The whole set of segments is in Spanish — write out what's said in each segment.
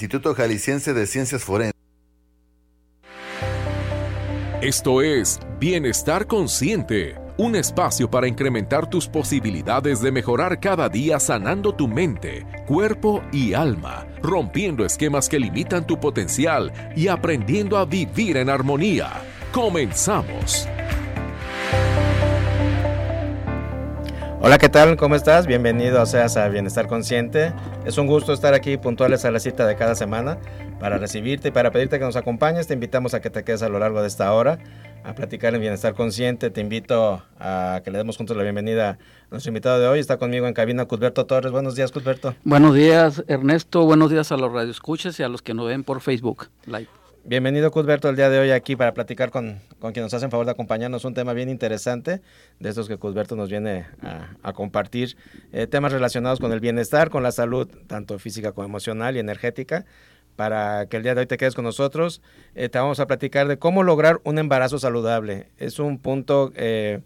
Instituto Jalisciense de Ciencias Forenses. Esto es Bienestar Consciente, un espacio para incrementar tus posibilidades de mejorar cada día sanando tu mente, cuerpo y alma, rompiendo esquemas que limitan tu potencial y aprendiendo a vivir en armonía. Comenzamos. Hola, ¿qué tal? ¿Cómo estás? Bienvenido seas a Bienestar Consciente. Es un gusto estar aquí puntuales a la cita de cada semana para recibirte y para pedirte que nos acompañes. Te invitamos a que te quedes a lo largo de esta hora a platicar en Bienestar Consciente. Te invito a que le demos juntos la bienvenida a nuestro invitado de hoy. Está conmigo en cabina Cusberto Torres. Buenos días, Cusberto. Buenos días, Ernesto. Buenos días a los radioescuchas y a los que nos ven por Facebook Live. Bienvenido, Cusberto, el día de hoy aquí para platicar con, con quien nos hacen favor de acompañarnos. Un tema bien interesante, de estos que Cusberto nos viene a, compartir. Eh, temas relacionados con el bienestar, con la salud, tanto física como emocional y energética. Para que el día de hoy te quedes con nosotros, eh, te vamos a platicar de cómo lograr un embarazo saludable. Es un punto eh,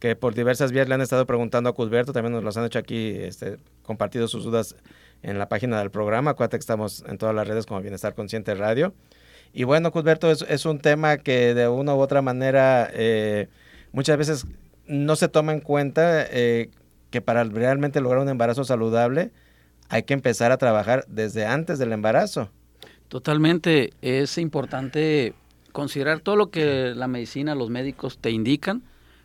que por diversas vías le han estado preguntando a Cusberto, también nos los han hecho aquí, este, compartido sus dudas en la página del programa. Acuérdate que estamos en todas las redes como Bienestar Consciente Radio. Y bueno, Cusberto, es, un tema que de una u otra manera eh, muchas veces no se toma en cuenta eh, que para realmente lograr un embarazo saludable hay que empezar a trabajar desde antes del embarazo. Totalmente, es importante considerar todo lo que la medicina, los médicos te indican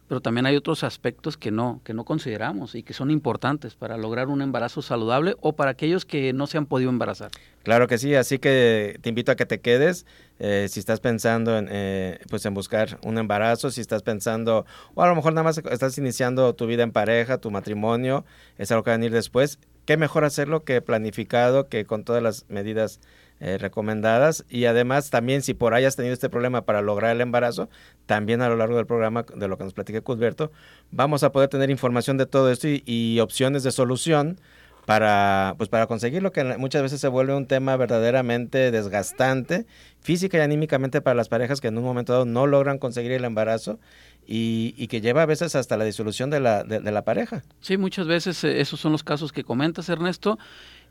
pero también hay otros aspectos que no, que no consideramos y que son importantes para lograr un embarazo saludable o para aquellos que no se han podido embarazar. Claro que sí, así que te invito a que te quedes eh, si estás pensando en, eh, pues en buscar un embarazo, si estás pensando, o a lo mejor nada más estás iniciando tu vida en pareja, tu matrimonio, es algo que va a venir después, qué mejor hacerlo que planificado, que con todas las medidas eh, recomendadas y además también si por ahí has tenido este problema para lograr el embarazo, también a lo largo del programa de lo que nos platica Cusberto, vamos a poder tener información de todo esto y, opciones de solución para pues para conseguir lo que muchas veces se vuelve un tema verdaderamente desgastante física y anímicamente para las parejas que en un momento dado no logran conseguir el embarazo y, que lleva a veces hasta la disolución de la, de la pareja. Sí, muchas veces eh, esos son los casos que comentas, Ernesto.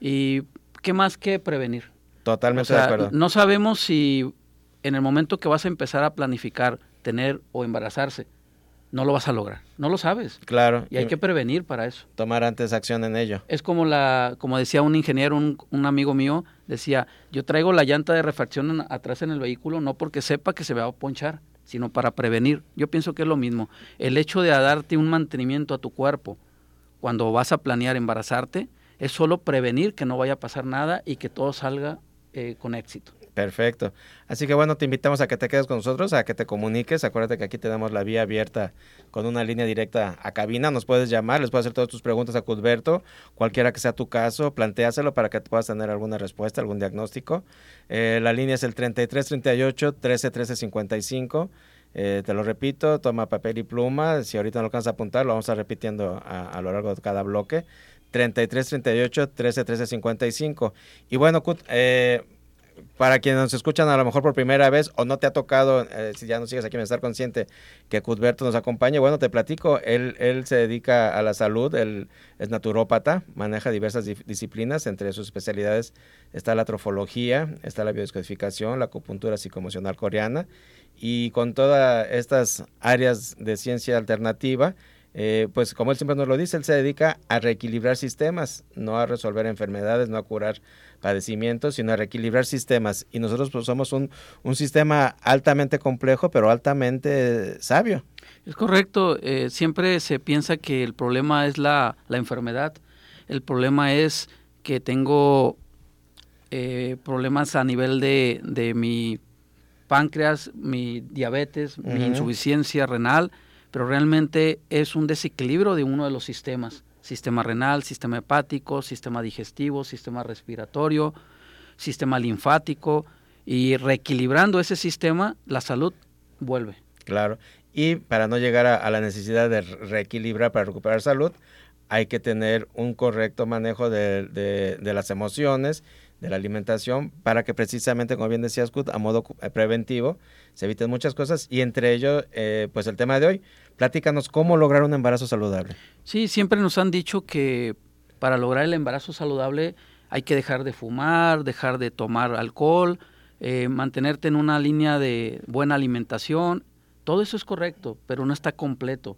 ¿Y qué más que prevenir? Totalmente de acuerdo. No sabemos si en el momento que vas a empezar a planificar tener o embarazarse, no lo vas a lograr. No lo sabes. Claro. Y hay que prevenir para eso. Tomar antes acción en ello. Es como la, como decía un ingeniero, un, un amigo mío, decía, yo traigo la llanta de refacción atrás en el vehículo no porque sepa que se va a ponchar, sino para prevenir. Yo pienso que es lo mismo. El hecho de darte un mantenimiento a tu cuerpo cuando vas a planear embarazarte es solo prevenir que no vaya a pasar nada y que todo salga eh, con éxito. Perfecto. Así que bueno, te invitamos a que te quedes con nosotros, a que te comuniques. Acuérdate que aquí tenemos la vía abierta con una línea directa a cabina. Nos puedes llamar, les puedes hacer todas tus preguntas a Cudberto, cualquiera que sea tu caso, planteáselo para que puedas tener alguna respuesta, algún diagnóstico. Eh, la línea es el 3338 13 55. te lo repito, toma papel y pluma. Si ahorita no alcanzas a apuntar, lo vamos a repitiendo a, a lo largo de cada bloque. 33 38 13 13 55. Y bueno, eh, para quienes nos escuchan a lo mejor por primera vez o no te ha tocado, eh, si ya no sigues aquí en Estar Consciente, que Cuthberto nos acompañe, bueno, te platico, él, él se dedica a la salud, él es naturópata, maneja diversas disciplinas, entre sus especialidades está la trofología, está la biodescodificación, la acupuntura psicoemocional coreana, y con todas estas áreas de ciencia alternativa, eh, pues como él siempre nos lo dice, él se dedica a reequilibrar sistemas, no a resolver enfermedades, no a curar padecimientos, sino a reequilibrar sistemas. Y nosotros pues, somos un, sistema altamente complejo, pero altamente sabio. Es correcto, eh, siempre se piensa que el problema es la, enfermedad, el problema es que tengo eh, problemas a nivel de, de mi páncreas, mi diabetes, mi insuficiencia renal, pero realmente es un desequilibrio de uno de los sistemas, sistema renal, sistema hepático, sistema digestivo, sistema respiratorio, sistema linfático, y reequilibrando ese sistema, la salud vuelve. Claro, y para no llegar a, la necesidad de reequilibrar para recuperar salud, hay que tener un correcto manejo de, de las emociones de la alimentación para que precisamente, como bien decías, a modo eh, preventivo, se eviten muchas cosas y entre ello, eh, pues el tema de hoy, platícanos cómo lograr un embarazo saludable. Sí, siempre nos han dicho que para lograr el embarazo saludable hay que dejar de fumar, dejar de tomar alcohol, eh, mantenerte en una línea de buena alimentación. Todo eso es correcto, pero no está completo.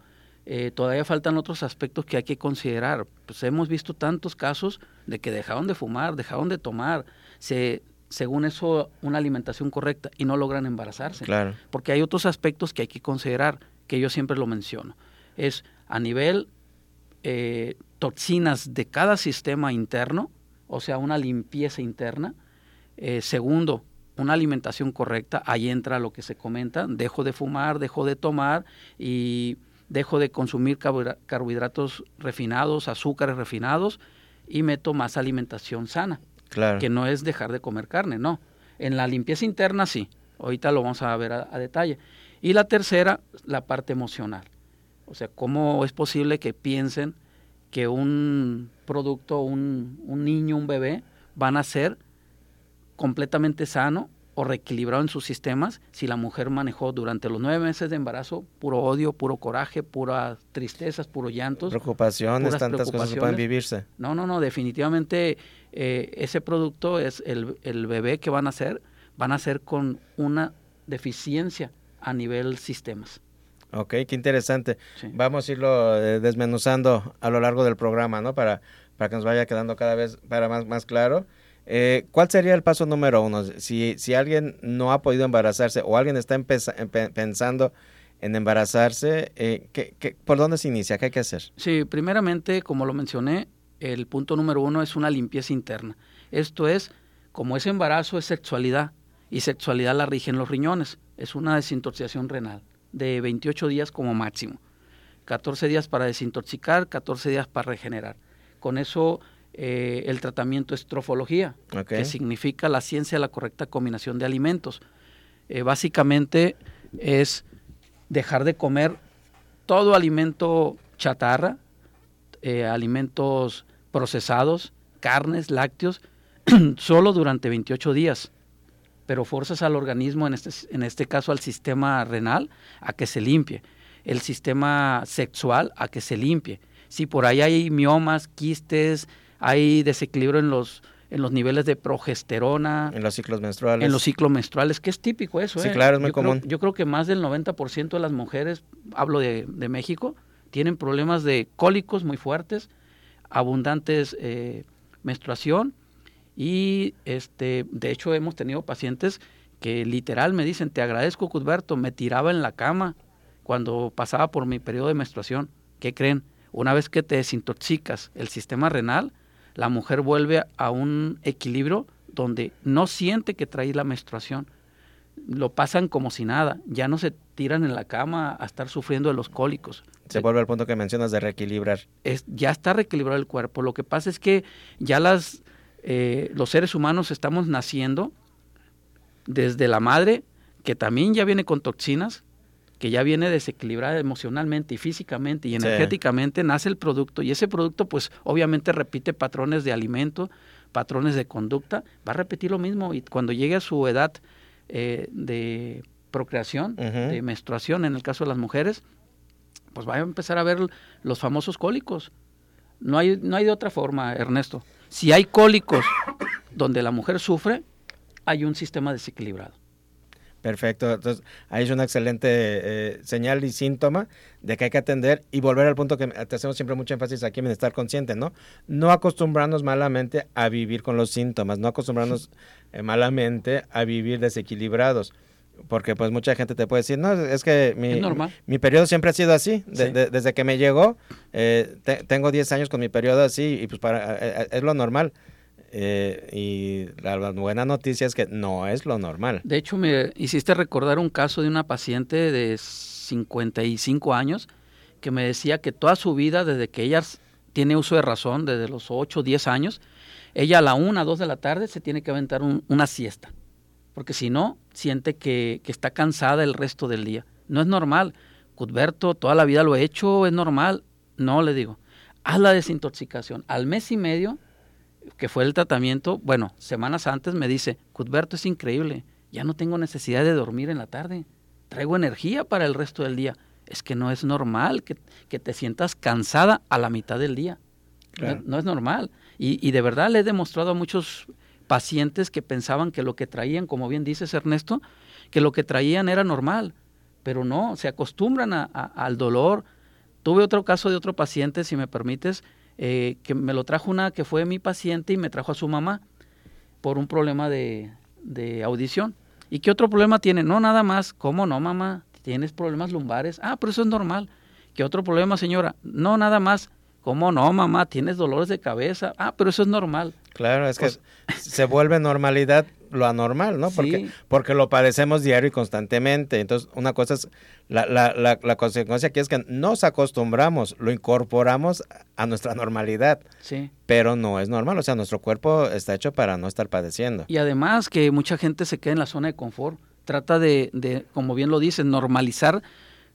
Eh, todavía faltan otros aspectos que hay que considerar. Pues hemos visto tantos casos de que dejaron de fumar, dejaron de tomar, se, según eso, una alimentación correcta y no logran embarazarse. Claro. Porque hay otros aspectos que hay que considerar, que yo siempre lo menciono. Es a nivel eh, toxinas de cada sistema interno, o sea, una limpieza interna. Eh, segundo, una alimentación correcta, ahí entra lo que se comenta, dejo de fumar, dejo de tomar y dejo de consumir carbohidratos refinados, azúcares refinados y meto más alimentación sana. Claro. Que no es dejar de comer carne, no. En la limpieza interna sí. Ahorita lo vamos a ver a, detalle. Y la tercera, la parte emocional. O sea, cómo es posible que piensen que un producto, un, un niño, un bebé, van a ser completamente sano o reequilibrado en sus sistemas si la mujer manejó durante los nueve meses de embarazo puro odio, puro coraje, puras tristezas, puro llantos. Preocupaciones, tantas cosas que pueden vivirse. No, no, no, definitivamente eh, ese producto es el, el, bebé que van a hacer, van a ser con una deficiencia a nivel sistemas. Ok, qué interesante. Vamos a irlo eh, desmenuzando a lo largo del programa, ¿no? Para, para que nos vaya quedando cada vez para más, más claro. Eh, ¿Cuál sería el paso número uno? Si, si alguien no ha podido embarazarse o alguien está pensando en embarazarse, eh, ¿qué, por dónde se inicia? ¿Qué hay que hacer? Sí, primeramente, como lo mencioné, el punto número uno es una limpieza interna. Esto es, como ese embarazo es sexualidad y sexualidad la rigen los riñones, es una desintoxicación renal de 28 días como máximo. 14 días para desintoxicar, 14 días para regenerar. Con eso eh, el tratamiento es trofología, que significa la ciencia de la correcta combinación de alimentos. Eh, básicamente es dejar de comer todo alimento chatarra, eh, alimentos procesados, carnes, lácteos, solo durante 28 días. Pero forzas al organismo, en este, en este caso al sistema renal, a que se limpie. El sistema sexual a que se limpie. Si por ahí hay miomas, quistes, hay desequilibrio en los en los niveles de progesterona. En los ciclos menstruales. En los ciclos menstruales, que es típico eso. Sí, ¿eh? claro, es muy común. yo creo que más del 90% de las mujeres, hablo de, de, México, tienen problemas de cólicos muy fuertes, abundantes eh, menstruación y este, de hecho hemos tenido pacientes que literal me dicen, te agradezco Cusberto, me tiraba en la cama cuando pasaba por mi periodo de menstruación. ¿Qué creen? Una vez que te desintoxicas el sistema renal, la mujer vuelve a un equilibrio donde no siente que trae la menstruación. Lo pasan como si nada, ya no se tiran en la cama a estar sufriendo de los cólicos. Se vuelve al punto que mencionas de reequilibrar. Es, ya está reequilibrado el cuerpo. Lo que pasa es que ya las, eh, los seres humanos estamos naciendo desde la madre, que también ya viene con toxinas, que ya viene desequilibrada emocionalmente y físicamente y energéticamente, nace el producto y ese producto pues obviamente repite patrones de alimento, patrones de conducta, va a repetir lo mismo y cuando llegue a su edad eh, de procreación, de menstruación en el caso de las mujeres, pues va a empezar a ver los famosos cólicos. No hay, no hay de otra forma, Ernesto. Si hay cólicos donde la mujer sufre, hay un sistema desequilibrado. Perfecto. Entonces, ahí es una excelente eh, señal y síntoma de que hay que atender y volver al punto que te hacemos siempre mucho énfasis aquí en estar consciente, ¿no? No acostumbrarnos malamente a vivir con los síntomas, no acostumbrarnos eh, malamente a vivir desequilibrados. Porque pues mucha gente te puede decir, no, es que mi, mi, periodo siempre ha sido así, desde que me llegó, eh, tengo 10 años con mi periodo así y pues para, es lo normal. Eh, y la, buena noticia es que no es lo normal. De hecho, me hiciste recordar un caso de una paciente de 55 años que me decía que toda su vida, desde que ella tiene uso de razón, desde los 8 o 10 años, ella a la 1, 2 de la tarde se tiene que aventar una siesta, porque si no, siente que, que está cansada el resto del día. No es normal. Cudberto, toda la vida lo he hecho, es normal. No, le digo, haz la desintoxicación. Al mes y medio que fue el tratamiento, bueno, semanas antes me dice, Cuthberto es increíble, ya no tengo necesidad de dormir en la tarde, traigo energía para el resto del día. Es que no es normal que, te sientas cansada a la mitad del día. No, es normal. Y, y de verdad le he demostrado a muchos pacientes que pensaban que lo que traían, como bien dices Ernesto, que lo que traían era normal, pero no, se acostumbran a, al dolor. Tuve otro caso de otro paciente, si me permites, eh, que me lo trajo una que fue mi paciente y me trajo a su mamá por un problema de, de audición. ¿Y qué otro problema tiene? No, nada más. ¿Cómo no, mamá? ¿Tienes problemas lumbares? Ah, pero eso es normal. ¿Qué otro problema, señora? No, nada más. ¿Cómo no, mamá? ¿Tienes dolores de cabeza? Ah, pero eso es normal. Claro, es que pues se vuelve normalidad lo anormal, ¿no? Porque, porque lo padecemos diario y constantemente. Entonces, una cosa es, la, la, la, la, consecuencia aquí es que nos acostumbramos, lo incorporamos a nuestra normalidad. Sí. Pero no es normal, o sea, nuestro cuerpo está hecho para no estar padeciendo. Y además que mucha gente se queda en la zona de confort. Trata de, de como bien lo dice, normalizar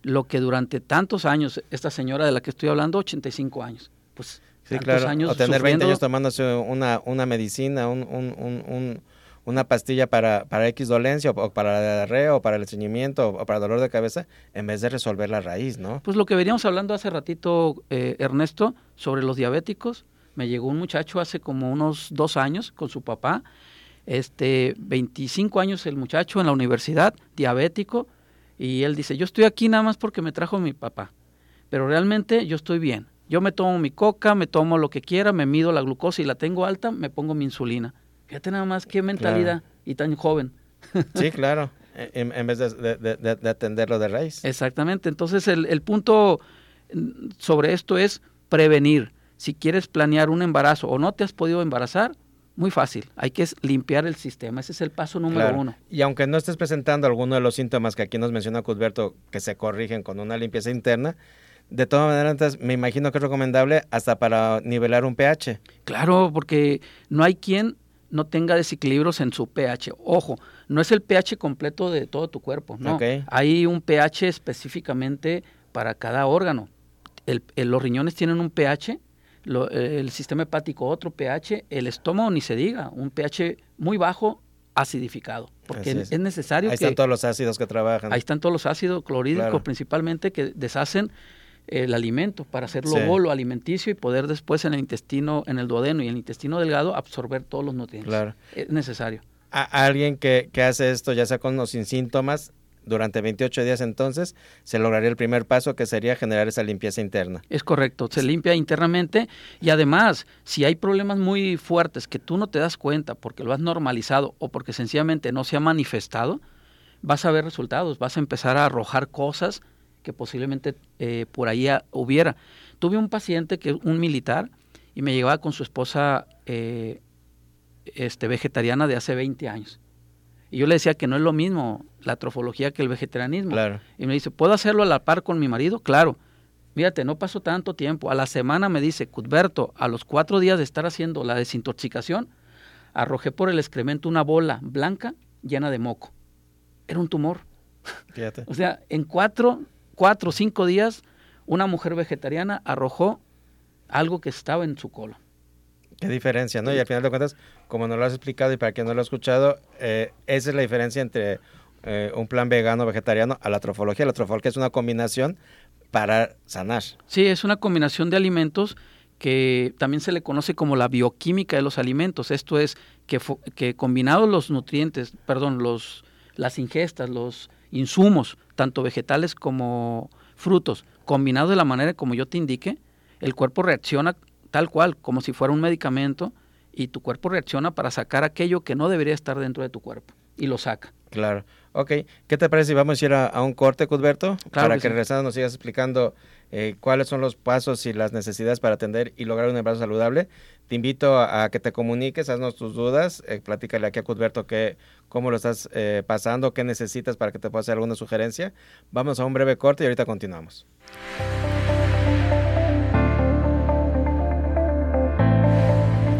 lo que durante tantos años, esta señora de la que estoy hablando, 85 años, pues sí, claro. años o tener 20 años tomándose una, una medicina, un, un, un, una pastilla para, para X dolencia o, para la diarrea o para el estreñimiento o, para dolor de cabeza en vez de resolver la raíz, ¿no? Pues lo que veníamos hablando hace ratito, eh, Ernesto, sobre los diabéticos. Me llegó un muchacho hace como unos dos años con su papá, este, 25 años el muchacho en la universidad, diabético, y él dice, yo estoy aquí nada más porque me trajo mi papá, pero realmente yo estoy bien. Yo me tomo mi coca, me tomo lo que quiera, me mido la glucosa y la tengo alta, me pongo mi insulina. Fíjate nada más qué mentalidad y tan joven. Sí, claro, e, en, vez de, de, atenderlo de raíz. Exactamente, entonces el, el punto sobre esto es prevenir. Si quieres planear un embarazo o no te has podido embarazar, muy fácil, hay que limpiar el sistema, ese es el paso número uno. Y aunque no estés presentando alguno de los síntomas que aquí nos menciona Cusberto, que se corrigen con una limpieza interna, de todas maneras, me imagino que es recomendable hasta para nivelar un pH. Claro, porque no hay quien no tenga desequilibrios en su pH. Ojo, no es el pH completo de todo tu cuerpo, no. Hay un pH específicamente para cada órgano. los riñones tienen un pH eh, el sistema hepático otro pH, el estómago ni se diga, un pH muy bajo acidificado, porque es. necesario ahí están todos los ácidos que trabajan. Ahí están todos los ácidos clorhídricos principalmente que deshacen el alimento para hacerlo bolo alimenticio y poder después en el intestino, en el duodeno y en el intestino delgado absorber todos los nutrientes. Claro. Es necesario. A alguien que, que hace esto ya sea con o sin síntomas, durante 28 días entonces se lograría el primer paso que sería generar esa limpieza interna. Es correcto, se limpia internamente y además si hay problemas muy fuertes que tú no te das cuenta porque lo has normalizado o porque sencillamente no se ha manifestado, vas a ver resultados, vas a empezar a arrojar cosas que posiblemente eh, por ahí hubiera. Tuve un paciente que un militar y me llevaba con su esposa eh, este, vegetariana de hace 20 años y yo le decía que no es lo mismo la trofología que el vegetarianismo. Y me dice, ¿puedo hacerlo a la par con mi marido? Claro. Mírate, no pasó tanto tiempo. A la semana me dice, Cuthberto, a los cuatro días de estar haciendo la desintoxicación, arrojé por el excremento una bola blanca llena de moco. Era un tumor. Fíjate. o sea, en cuatro, cuatro o cinco días, una mujer vegetariana arrojó algo que estaba en su colon. Qué diferencia, ¿no? Y al final de cuentas, como nos lo has explicado y para quien no lo ha escuchado, eh, esa es la diferencia entre eh, un plan vegano vegetariano a la trofología. La trofología es una combinación para sanar. Sí, es una combinación de alimentos que también se le conoce como la bioquímica de los alimentos. Esto es que, que combinados los nutrientes, perdón, los, las ingestas, los insumos, tanto vegetales como frutos, combinados de la manera como yo te indique, el cuerpo reacciona tal cual, como si fuera un medicamento, y tu cuerpo reacciona para sacar aquello que no debería estar dentro de tu cuerpo, y lo saca. Claro. Ok, ¿qué te parece si vamos a ir a, un corte, Cudberto? para que, regresando nos sigas explicando eh, cuáles son los pasos y las necesidades para atender y lograr un embarazo saludable. Te invito a, que te comuniques, haznos tus dudas, eh, platícale aquí a Cudberto que, cómo lo estás eh, pasando, qué necesitas para que te pueda hacer alguna sugerencia. Vamos a un breve corte y ahorita continuamos.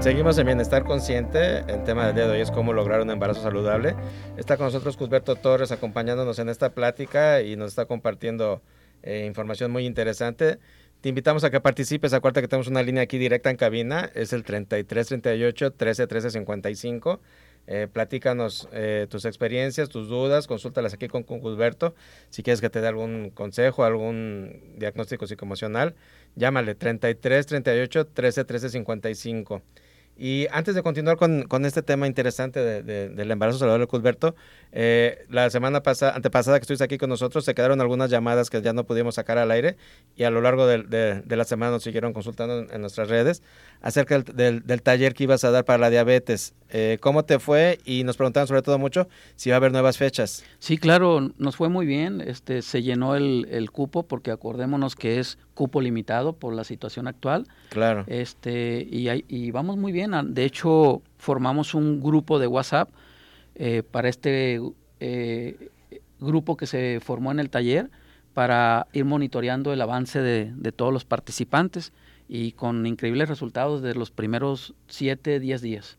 Seguimos en Bienestar Consciente. El tema del día de hoy es cómo lograr un embarazo saludable. Está con nosotros Cusberto Torres acompañándonos en esta plática y nos está compartiendo eh, información muy interesante. Te invitamos a que participes. Acuérdate que tenemos una línea aquí directa en cabina. Es el 3338 131355. Eh, platícanos eh, tus experiencias, tus dudas, consúltalas aquí con, con Cusberto. Si quieres que te dé algún consejo, algún diagnóstico psicoemocional, llámale 33 38 13 13 55. Y antes de continuar con, con este tema interesante de, de, del embarazo saludable, Cusberto, eh, la semana pasada, antepasada que estuviste aquí con nosotros, se quedaron algunas llamadas que ya no pudimos sacar al aire y a lo largo de, de la semana nos siguieron consultando en, en nuestras redes acerca del, del, taller que ibas a dar para la diabetes. Eh, ¿Cómo te fue? Y nos preguntaban sobre todo mucho si va a haber nuevas fechas. Sí, claro, nos fue muy bien. Este, se llenó el, el cupo porque acordémonos que es cupo limitado por la situación actual. Claro. Este, y, hay, y vamos muy bien. De hecho, formamos un grupo de WhatsApp eh, para este eh, grupo que se formó en el taller para ir monitoreando el avance de, de todos los participantes y con increíbles resultados de los primeros 7, 10 días.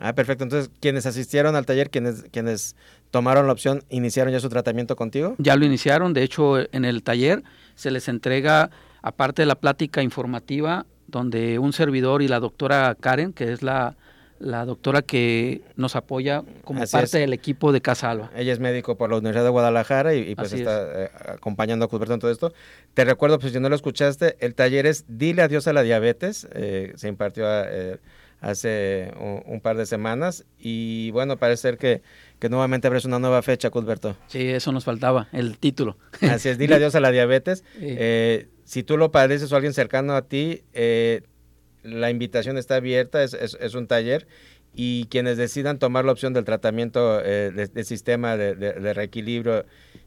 Ah, perfecto. Entonces, quienes asistieron al taller, quienes, quienes tomaron la opción, ¿iniciaron ya su tratamiento contigo? Ya lo iniciaron. De hecho, en el taller se les entrega, aparte de la plática informativa, donde un servidor y la doctora Karen, que es la, la doctora que nos apoya como Así parte es. del equipo de Casa Alba. Ella es médico por la Universidad de Guadalajara y, y pues Así está eh, acompañando a Cusberto en todo esto. Te recuerdo, pues si no lo escuchaste, el taller es Dile adiós a la diabetes. eh, se impartió eh, hace un, un, par de semanas y bueno, parece ser que, que nuevamente abres una nueva fecha, Cusberto. Sí, eso nos faltaba, el título. Así es, Dile adiós a la diabetes. Eh, si tú lo padeces o alguien cercano a ti, eh, la invitación está abierta, es, es, es, un taller y quienes decidan tomar la opción del tratamiento eh, de, de, sistema de, reequilibrio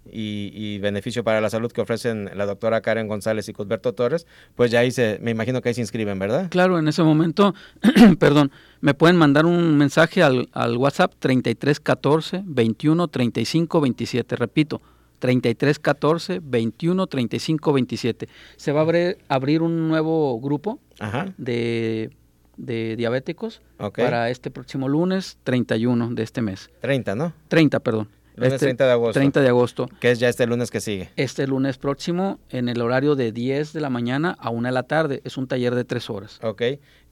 y, y, beneficio para la salud que ofrecen la doctora Karen González y Cusberto Torres, pues ya ahí se, me imagino que ahí se inscriben, ¿verdad? Claro, en ese momento, perdón, me pueden mandar un mensaje al, al WhatsApp 3314 21 35 27, repito, 33 14 21 35 27. Se va a abrir, abrir un nuevo grupo Ajá. de de diabéticos okay. para este próximo lunes 31 de este mes. 30, ¿no? 30, perdón. Lunes este, 30 de agosto. 30 de agosto. Que es ya este lunes que sigue. Este lunes próximo en el horario de 10 de la mañana a 1 de la tarde. Es un taller de 3 horas. Ok.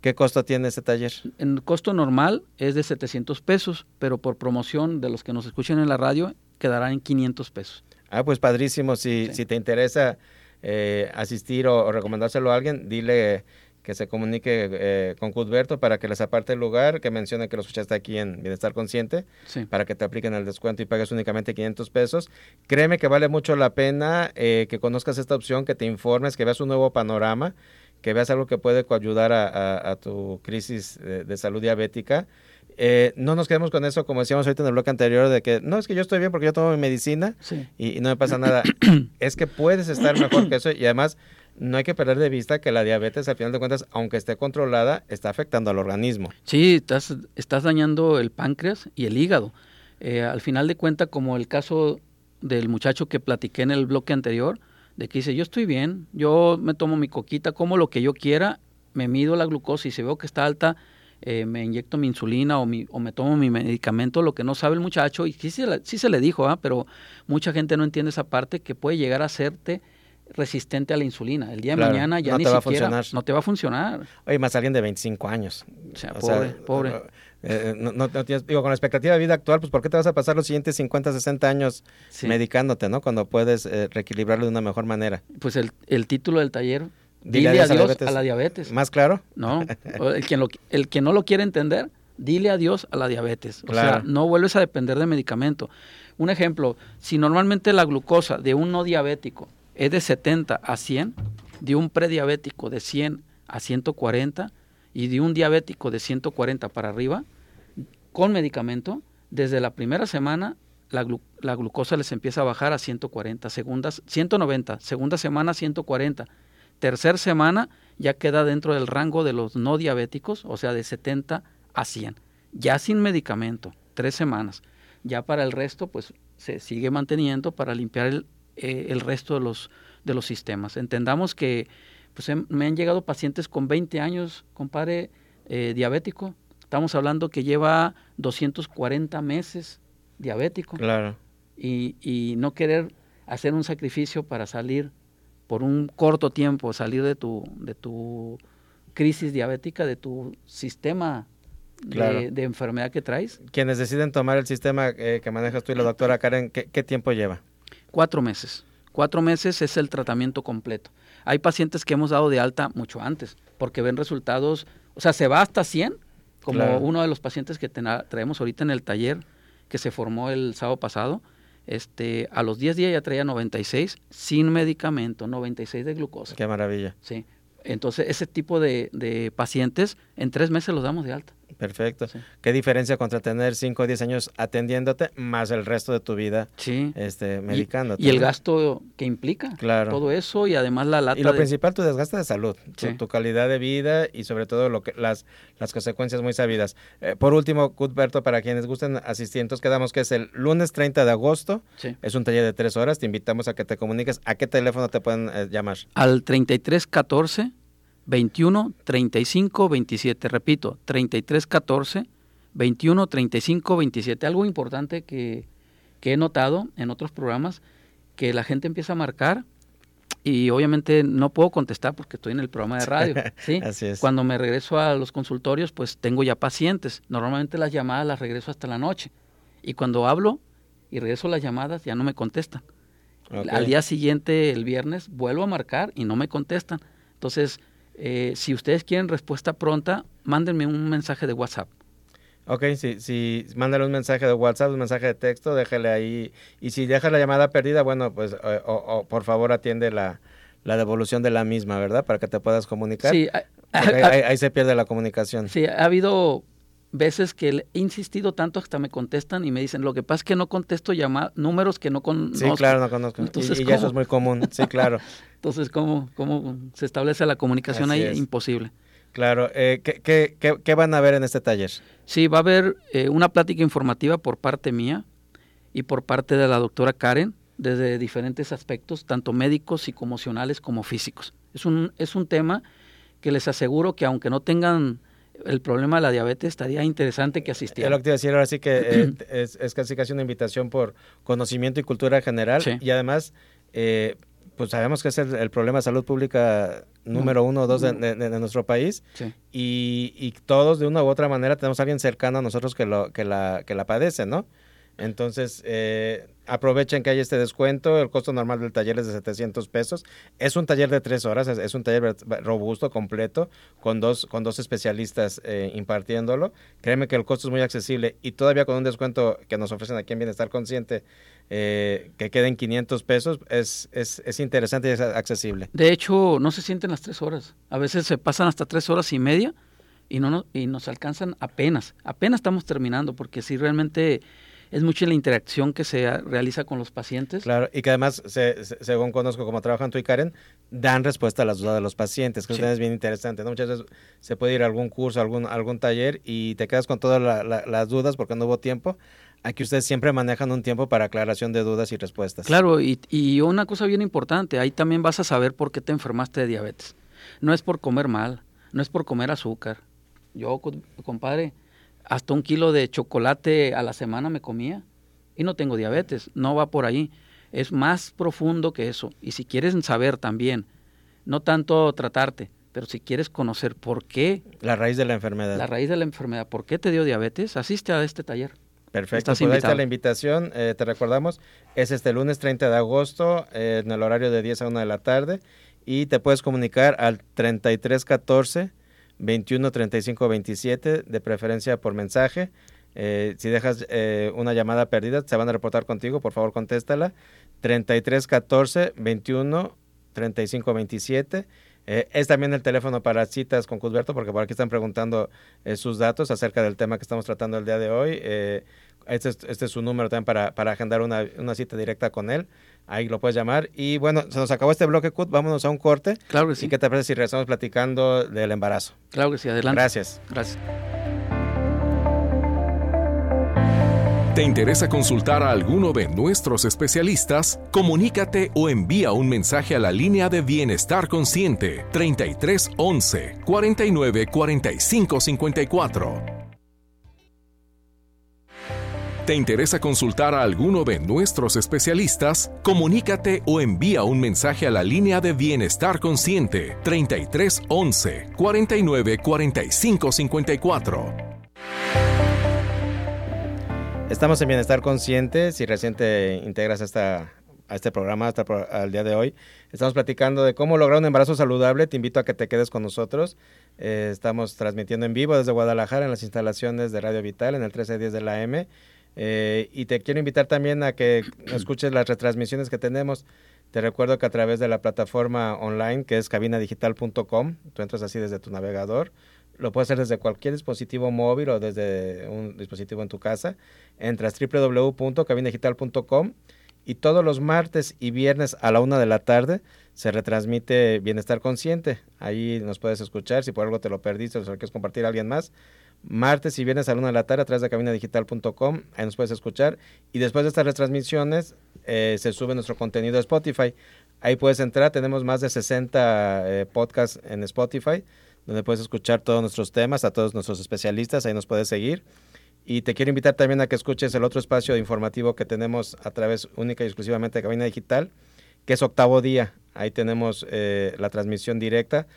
¿Qué costo tiene este taller? En costo normal es de 700 pesos, pero por promoción de los que nos escuchen en la radio quedará en 500 pesos. Ah, pues padrísimo. Si, sí. si te interesa eh, asistir o, o, recomendárselo a alguien, dile que se comunique eh, con Cudberto para que les aparte el lugar, que mencione que lo escuchaste aquí en Bienestar Consciente, sí. para que te apliquen el descuento y pagues únicamente 500 pesos. Créeme que vale mucho la pena eh, que conozcas esta opción, que te informes, que veas un nuevo panorama, que veas algo que puede ayudar a, a, a tu crisis de, de salud diabética. Eh, no nos quedemos con eso, como decíamos ahorita en el bloque anterior, de que no es que yo estoy bien porque yo tomo mi medicina sí. y, y, no me pasa nada. es que puedes estar mejor que eso y además no hay que perder de vista que la diabetes, al final de cuentas, aunque esté controlada, está afectando al organismo. Sí, estás, estás dañando el páncreas y el hígado. Eh, al final de cuentas, como el caso del muchacho que platiqué en el bloque anterior, de que dice, yo estoy bien, yo me tomo mi coquita, como lo que yo quiera, me mido la glucosa y si veo que está alta, eh, me inyecto mi insulina o, mi, o, me tomo mi medicamento, lo que no sabe el muchacho, y sí, se le dijo, ¿eh? pero mucha gente no entiende esa parte que puede llegar a hacerte resistente a la insulina. El día claro, de mañana ya no ni te va siquiera a funcionar. no te va a funcionar. Oye, más alguien de 25 años. O sea, pobre, sea, pobre. Eh, no, no, tienes, digo, con la expectativa de vida actual, pues ¿por qué te vas a pasar los siguientes 50, 60 años sí. medicándote, no? Cuando puedes eh, reequilibrarlo de una mejor manera. Pues el, el título del taller, dile, dile adiós, adiós a, la diabetes. ¿Más claro? No, el que, lo, el que no lo quiere entender, dile adiós a la diabetes. O claro. sea, no vuelves a depender de medicamento. Un ejemplo, si normalmente la glucosa de un no diabético es de 70 a 100, de un prediabético de 100 a 140 y de un diabético de 140 para arriba, con medicamento, desde la primera semana la, glu la glucosa les empieza a bajar a 140, segundas, 190, segunda semana 140, tercera semana ya queda dentro del rango de los no diabéticos, o sea, de 70 a 100, ya sin medicamento, tres semanas. Ya para el resto, pues se sigue manteniendo para limpiar el, eh, el resto de los, de los sistemas. Entendamos que pues, me han llegado pacientes con 20 años, compadre, eh, diabético. Estamos hablando que lleva 240 meses diabético. Claro. Y, y no querer hacer un sacrificio para salir por un corto tiempo, salir de tu, de tu crisis diabética, de tu sistema de, Claro. de enfermedad que traes, Quienes deciden tomar el sistema eh, que manejas tú y la doctora Karen, ¿qué, qué tiempo lleva? cuatro meses. Cuatro meses es el tratamiento completo. Hay pacientes que hemos dado de alta mucho antes, porque ven resultados, o sea, se va hasta 100, como Claro. uno de los pacientes que traemos ahorita en el taller que se formó el sábado pasado. Este, a los 10 días ya traía 96 sin medicamento, 96 de glucosa. Qué maravilla. Sí. Entonces, ese tipo de, de pacientes en tres meses los damos de alta. Perfecto. Sí. ¿Qué diferencia contra tener 5 o 10 años atendiéndote más el resto de tu vida Sí. este, Y- medicándote? Y, el ¿no? gasto que implica. Claro. Todo eso y además la lata Y lo de- principal, tu desgaste de salud, tu, Sí. tu calidad de vida y sobre todo lo que las, las consecuencias muy sabidas. Eh, por último, Cuthberto, para quienes gusten asistir, entonces quedamos que es el lunes 30 de agosto, Sí. es un taller de tres horas, te invitamos a que te comuniques. ¿A qué teléfono te pueden eh, llamar? al 33 14 21 35 27. Repito, 33 14 21 35 27. Algo importante que, que he notado en otros programas, que la gente empieza a marcar y obviamente no puedo contestar porque estoy en el programa de radio. ¿sí? Así es. Cuando me regreso a los consultorios, pues tengo ya pacientes. Normalmente las llamadas las regreso hasta la noche. Y cuando hablo y regreso las llamadas, ya no me contestan. Al día siguiente, el viernes, vuelvo a marcar y no me contestan. Entonces, eh, si ustedes quieren respuesta pronta, mándenme un mensaje de WhatsApp. Ok, si, si mándale un mensaje de WhatsApp, un mensaje de texto, déjale ahí. Y si deja la llamada perdida, bueno, pues eh, o, o por favor atiende la, la devolución de la misma, ¿verdad? Para que te puedas comunicar. Sí, ahí se pierde la comunicación. sí, ha habido veces que he insistido tanto hasta me contestan y me dicen, lo que pasa es que no contesto llama números que no conozco. Sí, claro, no conozco. Y- Entonces, y, ya eso es muy común. Sí, claro. Entonces, ¿cómo, ¿cómo se establece la comunicación Así ahí? es. Imposible. Claro. Eh, ¿qué, qué, qué, qué van a ver en este taller? Sí, va a haber eh, una plática informativa por parte mía y por parte de la doctora Karen desde diferentes aspectos, tanto médicos, psicoemocionales como físicos. Es un, es un tema que les aseguro que aunque no tengan el problema de la diabetes, estaría interesante que Es lo que te iba a decir ahora sí que eh, es, es casi casi una invitación por conocimiento y cultura general. Sí. Y además, eh, pues sabemos que es el, el problema de salud pública número uno o dos de, de- de nuestro país. Sí. y, y todos de una u otra manera tenemos a alguien cercano a nosotros que, lo, que, la, que la padece, ¿no? Entonces, eh, aprovechen que hay este descuento, el costo normal del taller es de 700 pesos, es un taller de tres horas, es, un taller robusto, completo, con dos, con dos especialistas eh, impartiéndolo, créeme que el costo es muy accesible y todavía con un descuento que nos ofrecen aquí en Bienestar Consciente, eh, que queden 500 pesos, es, es, es interesante y es accesible. De hecho, no se sienten las tres horas. A veces se pasan hasta tres horas y media y, no, nos- y nos alcanzan apenas. Apenas estamos terminando porque sí realmente es mucha la interacción que se a- realiza con los pacientes. Claro, y que además, se- se- según conozco como trabajan tú y Karen, dan respuesta a las dudas de los pacientes, que Sí. es bien interesante, ¿no? Muchas veces se puede ir a algún curso, algún, algún taller y te quedas con todas la- la- las dudas porque no hubo tiempo. Aquí ustedes siempre manejan un tiempo para aclaración de dudas y respuestas. Claro, y, y una cosa bien importante, ahí también vas a saber por qué te enfermaste de diabetes. No es por comer mal, no es por comer azúcar. Yo, co- compadre, hasta un kilo de chocolate a la semana me comía y no tengo diabetes, no va por ahí. Es más profundo que eso. Y si quieres saber también, no tanto tratarte, pero si quieres conocer por qué, La raíz de la enfermedad. la raíz de la enfermedad, por qué te dio diabetes, asiste a este taller. Perfecto, pues ahí está la invitación, eh, te recordamos, es este lunes 30 de agosto eh, en el horario de 10 a 1 de la tarde y te puedes comunicar al 3314 21 35 27, de preferencia por mensaje. Eh, si dejas eh, una llamada perdida, se van a reportar contigo, por favor contéstala. 3314 21 35 27. Eh, es también el teléfono para citas con Cusberto, porque por aquí están preguntando eh, sus datos acerca del tema que estamos tratando el día de hoy. Eh, este, es, este es su número también para, para agendar una, una cita directa con él. Ahí lo puedes llamar. Y bueno, se nos acabó este bloque, Cut. Vámonos a un corte. Claro que sí. ¿Y qué te parece si regresamos platicando del embarazo? Claro que sí, adelante. Gracias. Gracias. ¿Te interesa consultar a alguno de nuestros especialistas? Comunícate o envía un mensaje a la línea de Bienestar Consciente 33 11 49 45 54. ¿Te interesa consultar a alguno de nuestros especialistas? Comunícate o envía un mensaje a la línea de Bienestar Consciente 33 11 49 45 54. Estamos en Bienestar Consciente. Si recién te integras a, a este programa hasta al día de hoy, estamos platicando de cómo lograr un embarazo saludable. Te invito a que te quedes con nosotros. Eh, estamos transmitiendo en vivo desde Guadalajara en las instalaciones de Radio Vital en el 1310 de la M. Eh, y te quiero invitar también a que escuches las retransmisiones que tenemos. Te recuerdo que a través de la plataforma online que es cabinadigital.com, tú entras así desde tu navegador lo puedes hacer desde cualquier dispositivo móvil o desde un dispositivo en tu casa. Entras www.cabinedigital.com y todos los martes y viernes a la una de la tarde se retransmite Bienestar Consciente. Ahí nos puedes escuchar. Si por algo te lo perdiste o lo quieres compartir a alguien más, martes y viernes a la una de la tarde a través de cabinedigital.com. Ahí nos puedes escuchar. Y después de estas retransmisiones eh, se sube nuestro contenido a Spotify. Ahí puedes entrar. Tenemos más de 60 eh, podcasts en Spotify donde puedes escuchar todos nuestros temas, a todos nuestros especialistas, ahí nos puedes seguir. Y te quiero invitar también a que escuches el otro espacio informativo que tenemos a través única y exclusivamente de Cabina Digital, que es Octavo Día. Ahí tenemos eh, la transmisión directa.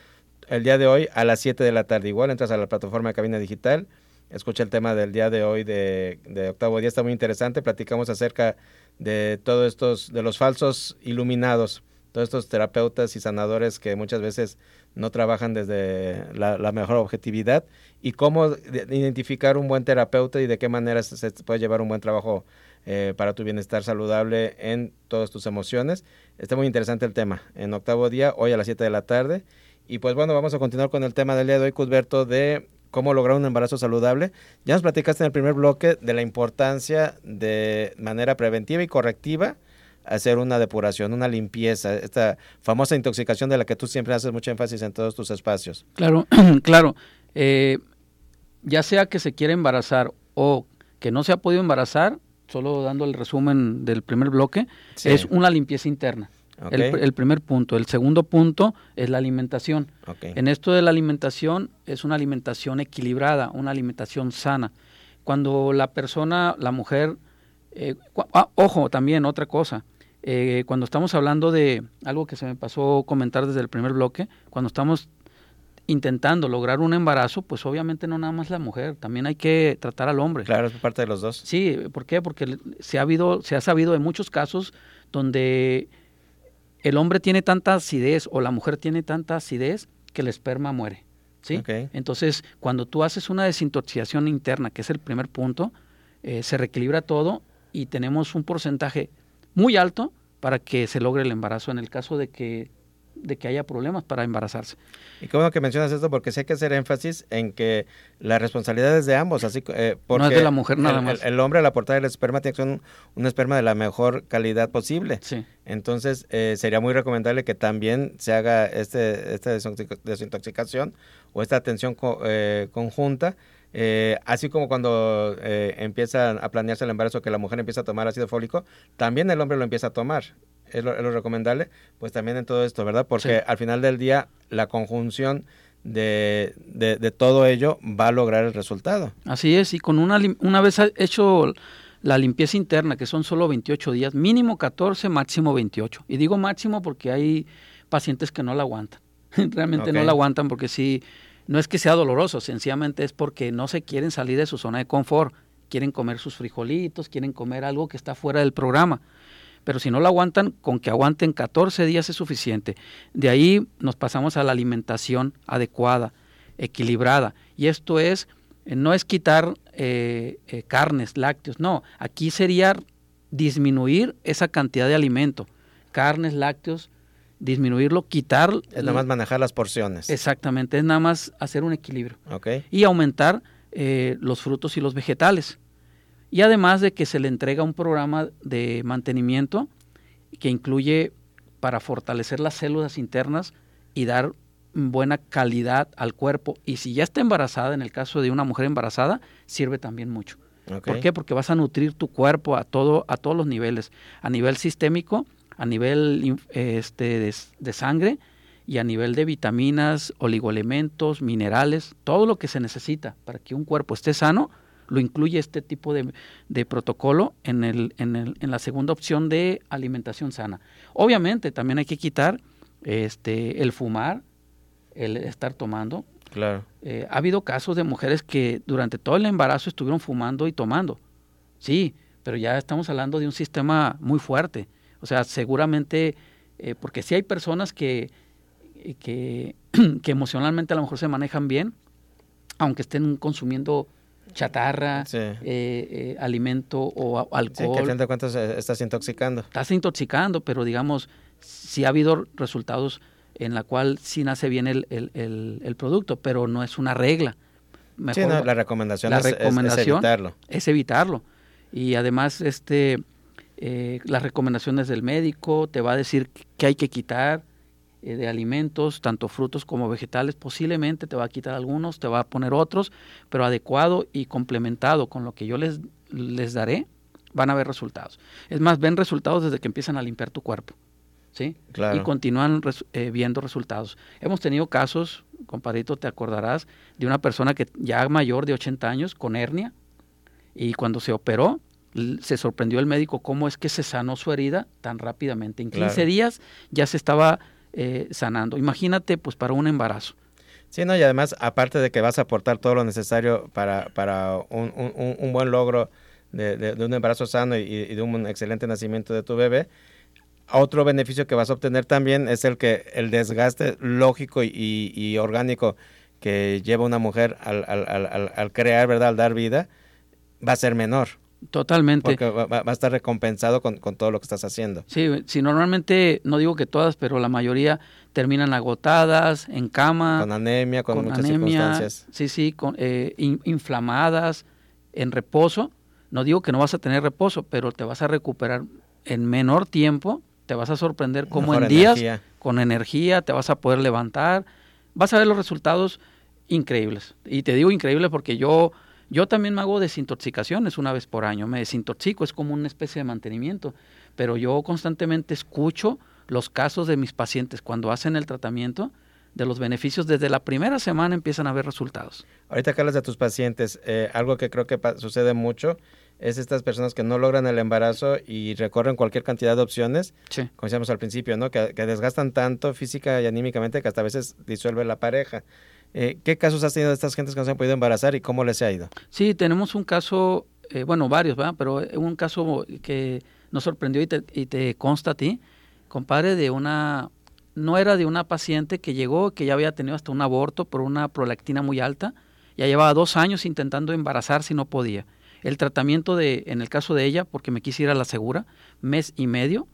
El día de hoy a las 7 de la tarde. Igual entras a la plataforma de Cabina Digital, escucha el tema del día de hoy de, Octavo Día. Está muy interesante. Platicamos acerca de todos estos, de los falsos iluminados todos estos terapeutas y sanadores que muchas veces no trabajan desde la, mejor objetividad y cómo identificar un buen terapeuta y de qué manera se, puede llevar un buen trabajo eh, para tu bienestar saludable en todas tus emociones. Está muy interesante el tema. En octavo día, hoy a las 7 de la tarde. Y pues bueno, vamos a continuar con el tema del día de hoy, Cusberto, de cómo lograr un embarazo saludable. Ya nos platicaste en el primer bloque de la importancia de manera preventiva y correctiva hacer una depuración, una limpieza, esta famosa intoxicación de la que tú siempre haces mucho énfasis en todos tus espacios. Claro, claro. Eh, ya sea que se quiere embarazar o que no se ha podido embarazar, solo dando el resumen del primer bloque, es una limpieza interna. El, primer punto. El segundo punto es la alimentación. En esto de la alimentación es una alimentación equilibrada, una alimentación sana. Cuando la persona, la mujer, eh, ah, ojo, también otra cosa, eh, cuando estamos hablando de algo que se me pasó comentar desde el primer bloque, cuando estamos intentando lograr un embarazo, pues obviamente no nada más la mujer, también hay que tratar al hombre. Claro, es parte de los dos. Sí, ¿por qué? Porque se ha habido, se ha sabido de muchos casos donde el hombre tiene tanta acidez o la mujer tiene tanta acidez que el esperma muere. ¿sí? Entonces, cuando tú haces una desintoxicación interna, que es el primer punto, eh, se reequilibra todo y tenemos un porcentaje muy alto para que se logre el embarazo en el caso de que de que haya problemas para embarazarse. Y qué bueno que mencionas esto porque sí hay que hacer énfasis en que la responsabilidad es de ambos, así eh, porque no es de la mujer nada el, más. El, hombre al aportar el esperma tiene que ser un, esperma de la mejor calidad posible. Sí. Entonces eh, sería muy recomendable que también se haga este esta desintoxicación o esta atención eh, conjunta eh, así como cuando eh, empiezan a planearse el embarazo, que la mujer empieza a tomar ácido fólico, también el hombre lo empieza a tomar. Es lo, recomendable, pues también en todo esto, ¿verdad? Porque al final del día, la conjunción de, de, todo ello va a lograr el resultado. Así es, y con una, una vez hecho la limpieza interna, que son solo 28 días, mínimo 14, máximo 28. Y digo máximo porque hay pacientes que no la aguantan. Realmente no la aguantan porque sí no es que sea doloroso, sencillamente es porque no se quieren salir de su zona de confort, quieren comer sus frijolitos, quieren comer algo que está fuera del programa. Pero si no lo aguantan, con que aguanten 14 días es suficiente. De ahí nos pasamos a la alimentación adecuada, equilibrada. Y esto es, eh, no es quitar eh, eh, carnes, lácteos, no, aquí sería disminuir esa cantidad de alimento, carnes, lácteos, disminuirlo, quitar... Es nada más manejar las porciones. Exactamente, es nada más hacer un equilibrio. Okay. Y aumentar eh, los frutos y los vegetales. Y además de que se le entrega un programa de mantenimiento que incluye para fortalecer las células internas y dar buena calidad al cuerpo. Y si ya está embarazada, en el caso de una mujer embarazada, sirve también mucho. ¿Por qué? Porque vas a nutrir tu cuerpo a, todo, a todos los niveles, a nivel sistémico, a nivel este, de, sangre y a nivel de vitaminas, oligoelementos, minerales, todo lo que se necesita para que un cuerpo esté sano, lo incluye este tipo de, protocolo en, el, en, el, en, la segunda opción de alimentación sana. Obviamente también hay que quitar este, el fumar, el estar tomando, Claro. Eh, ha habido casos de mujeres que durante todo el embarazo estuvieron fumando y tomando. Sí, pero ya estamos hablando de un sistema muy fuerte. O sea, seguramente, eh, porque sí hay personas que, eh, que, que, emocionalmente a lo mejor se manejan bien, aunque estén consumiendo chatarra, alimento o alcohol. Sí, que a fin de cuentas estás intoxicando. Estás intoxicando, pero digamos, sí ha habido resultados en la cual sí nace bien el, el, producto, pero no es una regla. sí, la recomendación, es, evitarlo. Es evitarlo. Y además, este, eh, las recomendaciones del médico te va a decir qué hay que quitar eh, de alimentos, tanto frutos como vegetales. Posiblemente te va a quitar algunos, te va a poner otros, pero adecuado y complementado con lo que yo les, les daré, van a ver resultados. Es más, ven resultados desde que empiezan a limpiar tu cuerpo. ¿sí? Y continúan eh, viendo resultados. Hemos tenido casos, compadrito, te acordarás, de una persona que ya mayor de 80 años con hernia y cuando se operó se sorprendió el médico cómo es que se sanó su herida tan rápidamente. En 15 días ya se estaba eh, sanando. Imagínate, pues, para un embarazo. Sí, no, y además, aparte de que vas a aportar todo lo necesario para, para un, un, buen logro de, de, un embarazo sano y, de un excelente nacimiento de tu bebé, otro beneficio que vas a obtener también es el que el desgaste lógico y, orgánico que lleva una mujer al, al, al, crear, ¿verdad? Al dar vida, va a ser menor. Totalmente. Porque va, a estar recompensado con, todo lo que estás haciendo. Sí, sí, normalmente, no digo que todas, pero la mayoría terminan agotadas, en cama. Con anemia, con, muchas circunstancias. Sí, sí, con, eh, inflamadas, en reposo. No digo que no vas a tener reposo, pero te vas a recuperar en menor tiempo te vas a sorprender cómo en días, con energía, te vas a poder levantar, vas a ver los resultados increíbles. Y te digo increíbles porque yo, yo también me hago desintoxicaciones una vez por año, me desintoxico, es como una especie de mantenimiento, pero yo constantemente escucho los casos de mis pacientes cuando hacen el tratamiento, de los beneficios desde la primera semana empiezan a ver resultados. Ahorita que hablas de tus pacientes, eh, algo que creo que sucede mucho es estas personas que no logran el embarazo y recorren cualquier cantidad de opciones, como decíamos al principio, ¿no? Que, desgastan tanto física y anímicamente que hasta a veces disuelve la pareja. Eh, ¿Qué casos has tenido de estas gentes que no se han podido embarazar y cómo les ha ido? Sí, tenemos un caso, eh, bueno, varios, ¿verdad? Pero un caso que nos sorprendió y te, y te consta a ti, compadre, de una, no era de una paciente que llegó, que ya había tenido hasta un aborto por una prolactina muy alta, ya llevaba dos años intentando embarazarse y no podía el tratamiento de, en el caso de ella, porque me quise ir a la segura, mes y medio,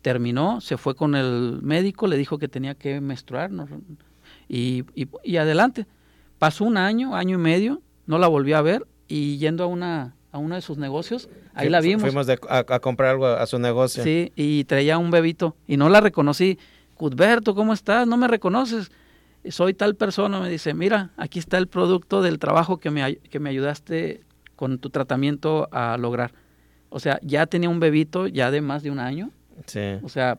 terminó, se fue con el médico, le dijo que tenía que menstruar y, y, adelante. Pasó un año, año y medio, no la volví a ver y yendo a una a uno de sus negocios, ahí la vimos. Fuimos a, comprar algo a su negocio. Sí, y traía un bebito y no la reconocí. Cudberto, ¿cómo estás? ¿No me reconoces? Soy tal persona, me dice, mira, aquí está el producto del trabajo que me, que me ayudaste con tu tratamiento a lograr. O sea, ya tenía un bebito ya de más de un año. Sí. O sea,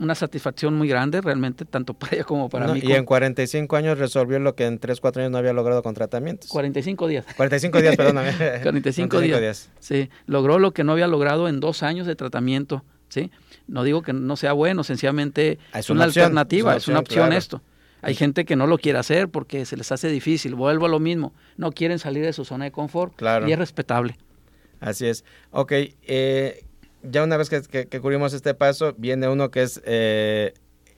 una satisfacción muy grande realmente, tanto para ella como para mí. Y en 45 años resolvió lo que en 3, 4 años no había logrado con tratamientos. 45 días. 45 días, perdóname. 45, días. Sí, logró lo que no había logrado en dos años de tratamiento. ¿sí? No digo que no sea bueno, sencillamente ah, es, una, alternativa, es una opción, esto. Hay gente que no lo quiere hacer porque se les hace difícil. Vuelvo a lo mismo. No quieren salir de su zona de confort. Claro. Y es respetable. Así es. Ok. Eh, ya una vez que, que, cubrimos este paso, viene uno que es eh,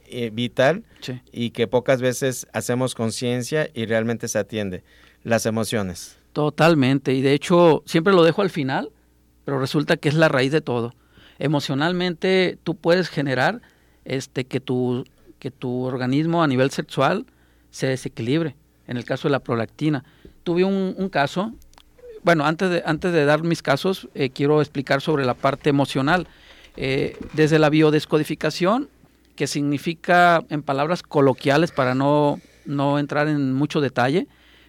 eh, vital y que pocas veces hacemos conciencia y realmente se atiende. Las emociones. Totalmente. Y de hecho, siempre lo dejo al final, pero resulta que es la raíz de todo. Emocionalmente, tú puedes generar este que tu que tu organismo a nivel sexual se desequilibre, en el caso de la prolactina. Tuve un, caso, bueno, antes de, antes de dar mis casos, eh, quiero explicar sobre la parte emocional. Eh, desde la biodescodificación, que significa en palabras coloquiales para no, no entrar en mucho detalle,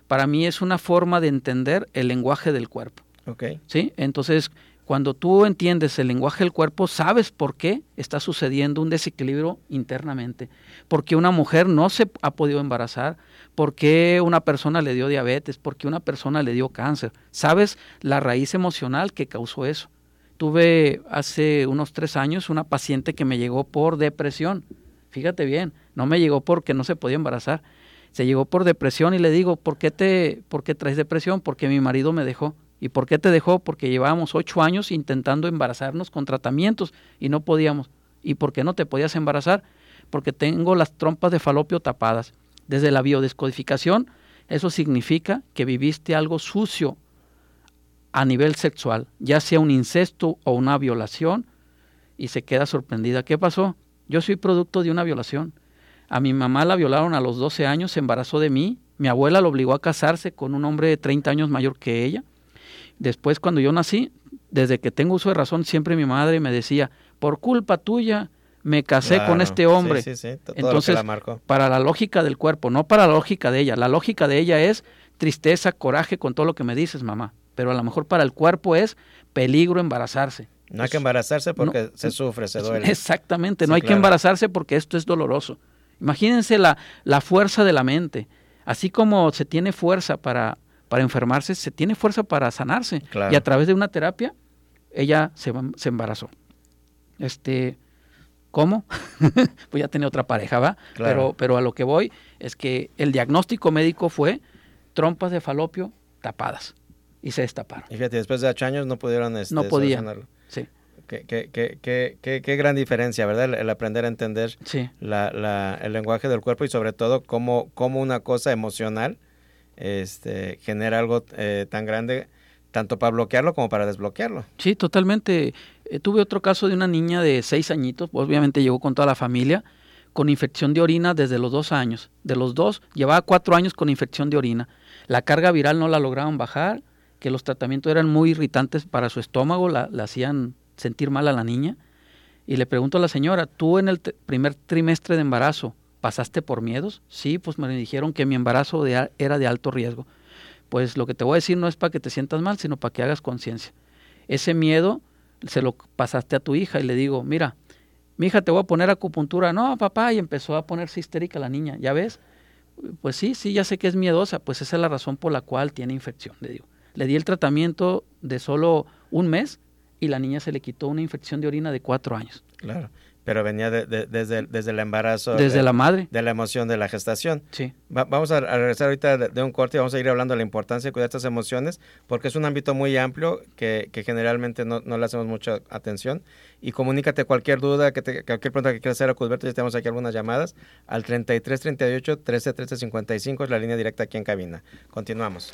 para mí es una forma de entender el lenguaje del cuerpo. Ok. ¿sí? Entonces, cuando tú entiendes el lenguaje del cuerpo, sabes por qué está sucediendo un desequilibrio internamente. Porque una mujer no se ha podido embarazar, porque una persona le dio diabetes, porque una persona le dio cáncer. Sabes la raíz emocional que causó eso. Tuve hace unos tres años una paciente que me llegó por depresión. Fíjate bien, no me llegó porque no se podía embarazar. Se llegó por depresión y le digo, ¿por qué, te, ¿por qué traes depresión? Porque mi marido me dejó. ¿Y por qué te dejó? Porque llevábamos ocho años intentando embarazarnos con tratamientos y no podíamos. ¿Y por qué no te podías embarazar? Porque tengo las trompas de falopio tapadas. Desde la biodescodificación, eso significa que viviste algo sucio a nivel sexual, ya sea un incesto o una violación, y se queda sorprendida. ¿Qué pasó? Yo soy producto de una violación. A mi mamá la violaron a los 12 años, se embarazó de mí. Mi abuela lo obligó a casarse con un hombre de 30 años mayor que ella. Después, cuando yo nací, desde que tengo uso de razón, siempre mi madre me decía, por culpa tuya, me casé con este hombre. Sí, sí, sí. Todo Entonces, la marcó. para la lógica del cuerpo, no para la lógica de ella. La lógica de ella es tristeza, coraje con todo lo que me dices, mamá. Pero a lo mejor para el cuerpo es peligro embarazarse. No hay que embarazarse porque se sufre, se duele. Exactamente, no hay que embarazarse porque esto es doloroso. Imagínense la, la fuerza de la mente. Así como se tiene fuerza para, para enfermarse, se tiene fuerza para sanarse. Claro. Y a través de una terapia, ella se, embarazó. Este, ¿Cómo? pues ya tenía otra pareja, ¿va? Claro. Pero, pero a lo que voy es que el diagnóstico médico fue trompas de falopio tapadas y se destaparon. Y fíjate, después de ocho años no pudieron este, No podían. Sí, Qué, qué, qué, qué, qué- qué gran diferencia, ¿verdad? El, el aprender a entender sí. la, la- el lenguaje del cuerpo y sobre todo cómo, cómo una cosa emocional este, genera algo eh, tan grande, tanto para bloquearlo como para desbloquearlo. Sí, totalmente. Eh, tuve otro caso de una niña de seis añitos, obviamente llegó con toda la familia, con infección de orina desde los dos años. De los dos, llevaba cuatro años con infección de orina. La carga viral no la lograban bajar, que los tratamientos eran muy irritantes para su estómago, la, la hacían sentir mal a la niña. Y le pregunto a la señora, ¿tú en el primer trimestre de embarazo pasaste por miedos? Sí, pues me dijeron que mi embarazo era de alto riesgo. Pues lo que te voy a decir no es para que te sientas mal, sino para que hagas conciencia. Ese miedo se lo pasaste a tu hija y le digo, mira, mi hija te voy a poner acupuntura. No, papá, y empezó a ponerse histérica la niña, ¿ya ves? Pues sí, sí, ya sé que es miedosa, pues esa es la razón por la cual tiene infección, le digo. Le di el tratamiento de solo un mes y la niña se le quitó una infección de orina de cuatro años, Claro. Pero venía de- de- desde, desde el embarazo. desde de, la madre. de la emoción de la gestación. Sí, Va- vamos a, a regresar ahorita de, de un corte y vamos a ir hablando de la importancia de cuidar estas emociones, porque es un ámbito muy amplio que, que generalmente no, no le hacemos mucha atención. Y comunícate cualquier duda, que te- cualquier pregunta que quieras hacer a Cusberto, ya tenemos aquí algunas llamadas, al 33 38 13 13 55, es la línea directa aquí en cabina. Continuamos.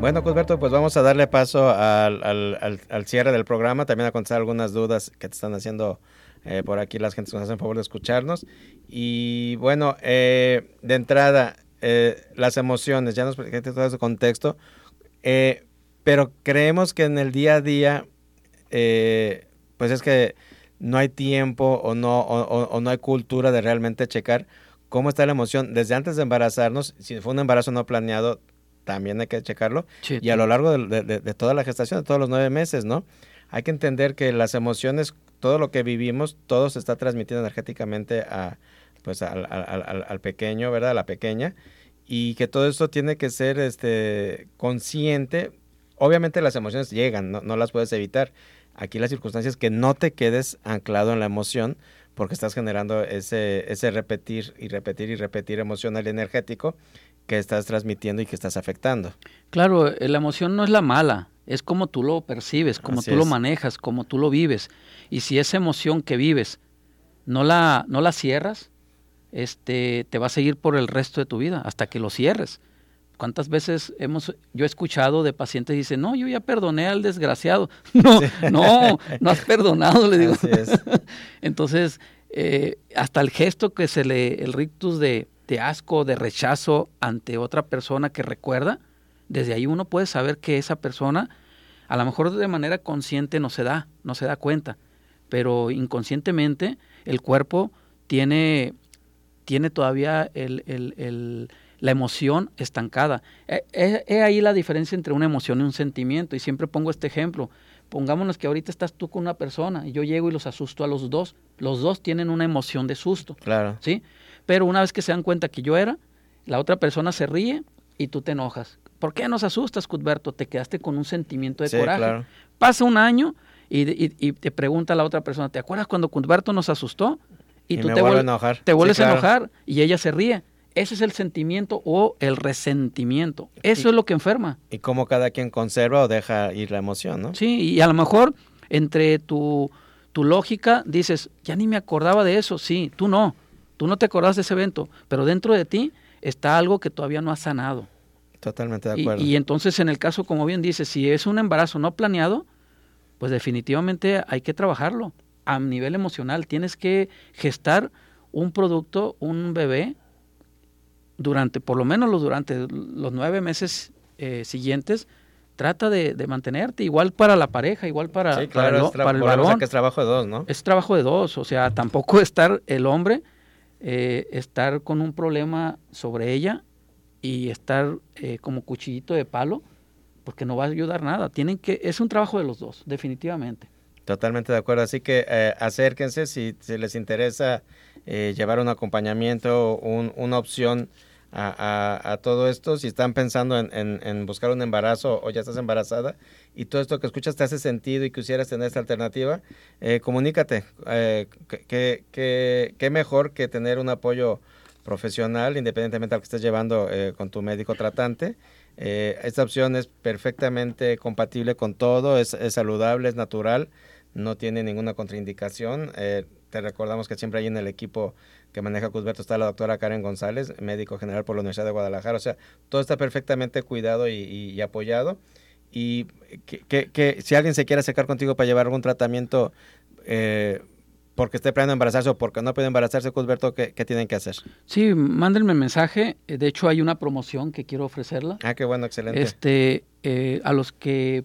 Bueno, Cusberto, pues vamos a darle paso al, al- al- cierre del programa, también a contestar algunas dudas que te están haciendo eh, por aquí las gentes que nos hacen favor de escucharnos. Y bueno, eh, de entrada, eh, las emociones, ya nos explicaste todo ese contexto, eh, pero creemos que en el día a día, eh, pues es que no hay tiempo o no, o no hay cultura de realmente checar cómo está la emoción desde antes de embarazarnos, si fue un embarazo no planeado, también hay que checarlo, sí. y a lo largo de, de- de- de toda la gestación, de todos los nueve meses, ¿no? Hay que entender que las emociones, todo lo que vivimos, todo se está transmitiendo energéticamente a, pues al, al- al- al pequeño, ¿verdad? A la pequeña, y que todo esto tiene que ser este, consciente. Obviamente las emociones llegan, no, no las puedes evitar. Aquí la circunstancia es que no te quedes anclado en la emoción porque estás generando ese, ese repetir y repetir y repetir emocional y energético que estás transmitiendo y que estás afectando. Claro, eh, la emoción no es la mala, es como tú lo percibes, como Así tú lo es. manejas, como tú lo vives. Y si esa emoción que vives no la, no la cierras, este, te va a seguir por el resto de tu vida, hasta que lo cierres. ¿Cuántas veces hemos, yo he escuchado de pacientes que dicen, no, yo ya perdoné al desgraciado? No, no, no has perdonado, le digo. Entonces, eh, hasta el gesto que se le, el rictus de, de asco, de rechazo ante otra persona que recuerda, desde ahí uno puede saber que esa persona, a lo mejor de manera consciente no se da, no se da cuenta, pero inconscientemente el cuerpo tiene, tiene todavía el, el, la emoción estancada. Es e, ahí la diferencia entre una emoción y un sentimiento, y siempre pongo este ejemplo. Pongámonos que ahorita estás tú con una persona y yo llego y los asusto a los dos. Los dos tienen una emoción de susto. Claro. ¿Sí? Pero una vez que se dan cuenta que yo era, la otra persona se ríe y tú te enojas. ¿Por qué nos asustas, Cuthberto? Te quedaste con un sentimiento de coraje. Pasa un año y, te pregunta la otra persona, ¿te acuerdas cuando Cuthberto nos asustó? Y, tú te, vuelves a enojar. te vuelves a enojar y ella se ríe. Ese es el sentimiento o el resentimiento. Eso es lo que enferma. Y cómo cada quien conserva o deja ir la emoción, ¿no? Sí, y a lo mejor entre tu, tu lógica dices, ya ni me acordaba de eso. Sí, tú no. Tú no te acordás de ese evento, pero dentro de ti está algo que todavía no ha sanado. Totalmente de acuerdo. Y, entonces en el caso, como bien dice, si es un embarazo no planeado, pues definitivamente hay que trabajarlo a nivel emocional. Tienes que gestar un producto, un bebé, durante, por lo menos los, durante los nueve meses eh, siguientes, trata de, mantenerte, igual para la pareja, igual para, para, el, para varón. que es trabajo de dos, ¿no? Es trabajo de dos, o sea, tampoco estar el hombre, eh, estar con un problema sobre ella y estar eh, como cuchillito de palo, porque no va a ayudar nada. Tienen que, es un trabajo de los dos, definitivamente. Totalmente de acuerdo. Así que eh, acérquense si, les interesa eh, llevar un acompañamiento, un, una opción a, todo esto. Si están pensando en, buscar un embarazo o ya estás embarazada y todo esto que escuchas te hace sentido y quisieras tener esta alternativa, comunícate. ¿Qué mejor que tener un apoyo profesional, independientemente al que estés llevando eh, con tu médico tratante. Eh, esta opción es perfectamente compatible con todo, es, saludable, es natural, no tiene ninguna contraindicación. Te recordamos que siempre hay en el equipo que maneja Cusberto está la doctora Karen González, médico general por la Universidad de Guadalajara. O sea, todo está perfectamente cuidado y, apoyado. Y que, que, si alguien se quiere acercar contigo para llevar algún tratamiento eh, porque esté planeando embarazarse o porque no puede embarazarse, Cusberto, ¿qué, ¿qué, tienen que hacer? Sí, mándenme mensaje. Eh, de hecho, hay una promoción que quiero ofrecerla. Ah, qué bueno, excelente. Este, eh, a los que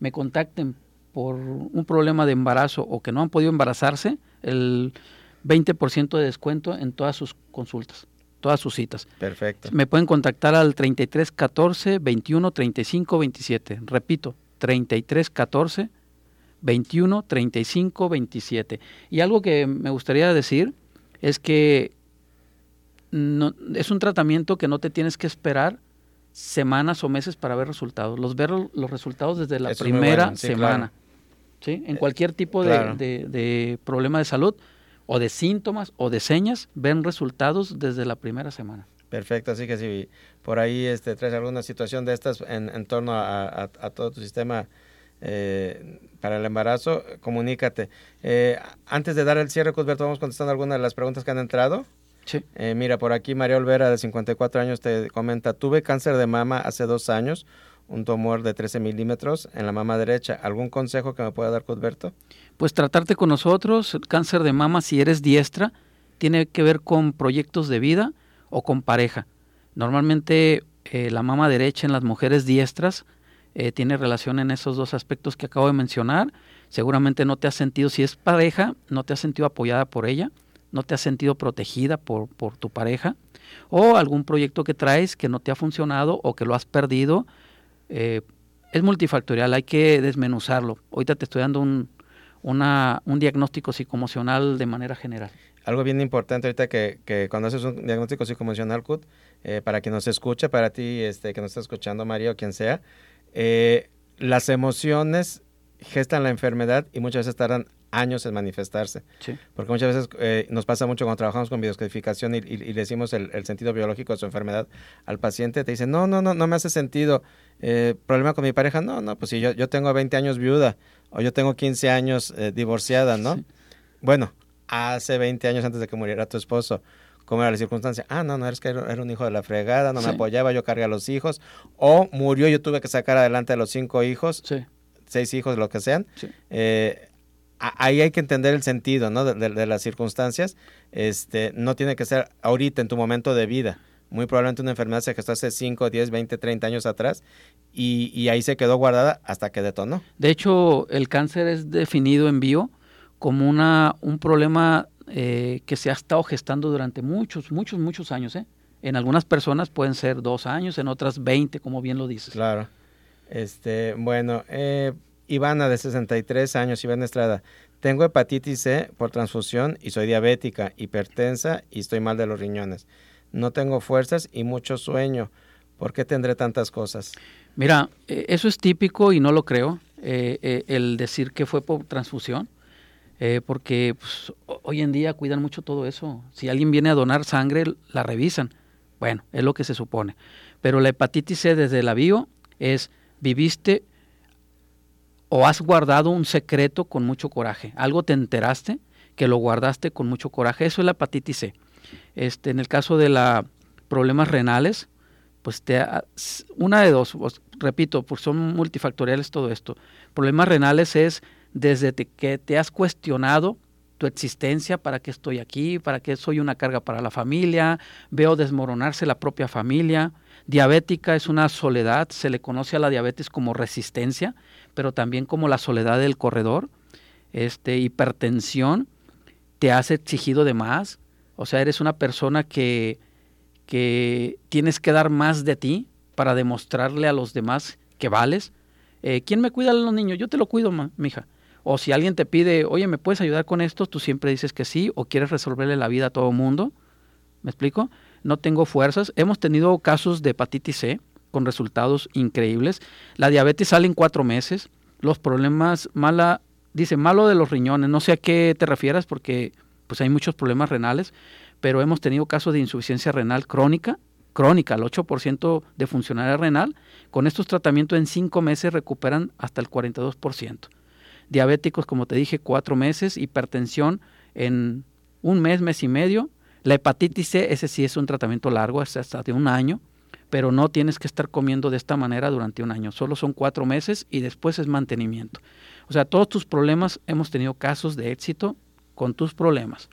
me contacten por un problema de embarazo o que no han podido embarazarse, el 20% de descuento en todas sus consultas, todas sus citas. Perfecto. Me pueden contactar al 33 14 21 35 27. Repito, 33 14 21, 35, 27. Y algo que me gustaría decir es que no, es un tratamiento que no te tienes que esperar semanas o meses para ver resultados. Los ver los resultados desde la primera semana. ¿Sí? En cualquier tipo de, problema de salud o de síntomas o de señas, ven resultados desde la primera semana. Perfecto, así que si por ahí este, traes alguna situación de estas en, torno a, a todo tu sistema eh, para el embarazo, comunícate. Eh, antes de dar el cierre, Cusberto, vamos contestando algunas de las preguntas que han entrado. Sí. Eh, mira, por aquí María Olvera, de 54 años, te comenta, tuve cáncer de mama hace dos años, un tumor de 13 milímetros en la mama derecha. ¿Algún consejo que me pueda dar, Cusberto? Pues tratarte con nosotros. El cáncer de mama, si eres diestra, tiene que ver con proyectos de vida o con pareja. Normalmente la mama derecha en las mujeres diestras eh, tiene relación en esos dos aspectos que acabo de mencionar. Seguramente no te has sentido, si es pareja, no te has sentido apoyada por ella, no te has sentido protegida por tu pareja, o algún proyecto que traes que no te ha funcionado o que lo has perdido. Eh, es multifactorial, hay que desmenuzarlo. Ahorita te estoy dando un, una, un diagnóstico psicoemocional de manera general. Algo bien importante ahorita que, que cuando haces un diagnóstico psicoemocional, Cut, eh, para quien nos escucha, para ti este, que nos está escuchando, María o quien sea, eh, las emociones gestan la enfermedad y muchas veces tardan años en manifestarse. Porque muchas veces eh, nos pasa mucho cuando trabajamos con biodescodificación y, y, decimos el, sentido biológico de su enfermedad al paciente, te dicen, no, no, no, no me hace sentido. Eh, ¿Problema con mi pareja? No, no, pues si yo, yo tengo 20 años viuda o yo tengo 15 años divorciada, ¿no? Bueno, hace 20 años antes de que muriera tu esposo cómo era la circunstancia. Ah, no, no, es que era, un hijo de la fregada, no Sí. me apoyaba, yo cargué a los hijos. O murió, yo tuve que sacar adelante a los cinco hijos, Sí, seis hijos, lo que sean. Eh, ahí hay que entender el sentido, ¿no? De, de- de las circunstancias. Este, no tiene que ser ahorita, en tu momento de vida. Muy probablemente una enfermedad se gestó hace 5, 10, 20, 30 años atrás y, y ahí se quedó guardada hasta que detonó. De hecho, el cáncer es definido en bio como una, un problema eh, que se ha estado gestando durante muchos, muchos, muchos años. ¿eh? En algunas personas pueden ser dos años, en otras 20, como bien lo dices. Claro. Este, bueno, eh, Ivana de 63 años, Ivana Estrada. Tengo hepatitis C por transfusión y soy diabética, hipertensa y estoy mal de los riñones. No tengo fuerzas y mucho sueño. ¿Por qué tendré tantas cosas? Mira, eh, eso es típico y no lo creo, eh, eh, el decir que fue por transfusión, porque pues, ho- hoy en día cuidan mucho todo eso. Si alguien viene a donar sangre, la revisan. Bueno, es lo que se supone. Pero la hepatitis C desde la bio es viviste o has guardado un secreto con mucho coraje. Algo te enteraste que lo guardaste con mucho coraje. Eso es la hepatitis C. Este, en el caso de la problemas renales, pues te una de dos, os- repito, pues son multifactoriales todo esto. Problemas renales es desde que te has cuestionado tu existencia, para qué estoy aquí, para qué soy una carga para la familia, veo desmoronarse la propia familia. Diabética es una soledad, se le conoce a la diabetes como resistencia, pero también como la soledad del corredor. Este, hipertensión, te has exigido de más, o sea, eres una persona que, que tienes que dar más de ti para demostrarle a los demás que vales. Eh, ¿Quién me cuida a los niños? Yo te lo cuido, mija. O si alguien te pide, oye, ¿me puedes ayudar con esto? Tú siempre dices que sí, o quieres resolverle la vida a todo mundo. ¿Me explico? No tengo fuerzas. Hemos tenido casos de hepatitis C con resultados increíbles. La diabetes sale en cuatro meses. Los problemas, mala, dice, malo de los riñones. No sé a qué te refieras porque pues hay muchos problemas renales, pero hemos tenido casos de insuficiencia renal crónica, crónica, el 8% de funcionalidad renal. Con estos tratamientos en cinco meses recuperan hasta el 42%. Diabéticos, como te dije, cuatro meses. Hipertensión en un mes, mes y medio. La hepatitis C, ese sí es un tratamiento largo, es hasta de un año, pero no tienes que estar comiendo de esta manera durante un año. Solo son cuatro meses y después es mantenimiento. O sea, todos tus problemas, hemos tenido casos de éxito con tus problemas.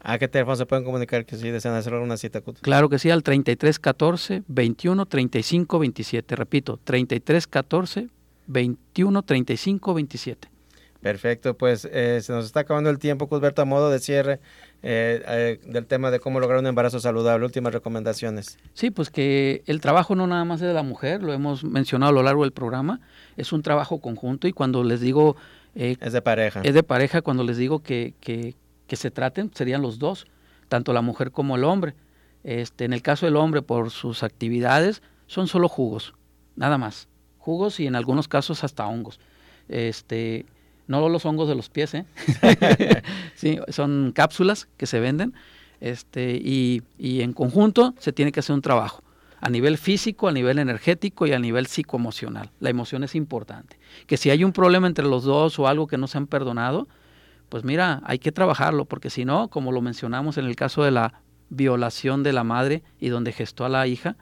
¿A qué teléfono se pueden comunicar que si desean hacer alguna cita? Claro que sí, al 33 14 21 35 27. Repito, 33 14 21 35 27. Perfecto, pues eh, se nos está acabando el tiempo, Cusberto, a modo de cierre eh, eh, del tema de cómo lograr un embarazo saludable. Últimas recomendaciones. Sí, pues que el trabajo no nada más es de la mujer, lo hemos mencionado a lo largo del programa, es un trabajo conjunto y cuando les digo, eh, Es de pareja. es de pareja, cuando les digo que, que, que se traten, serían los dos, tanto la mujer como el hombre. Este, en el caso del hombre, por sus actividades, son solo jugos, nada más. Jugos y en algunos casos hasta hongos. Este, no los hongos de los pies, ¿eh? sí, son cápsulas que se venden. Este, y, y en conjunto se tiene que hacer un trabajo a nivel físico, a nivel energético y a nivel psicoemocional. La emoción es importante. Que si hay un problema entre los dos o algo que no se han perdonado, pues mira, hay que trabajarlo, porque si no, como lo mencionamos en el caso de la violación de la madre y donde gestó a la hija,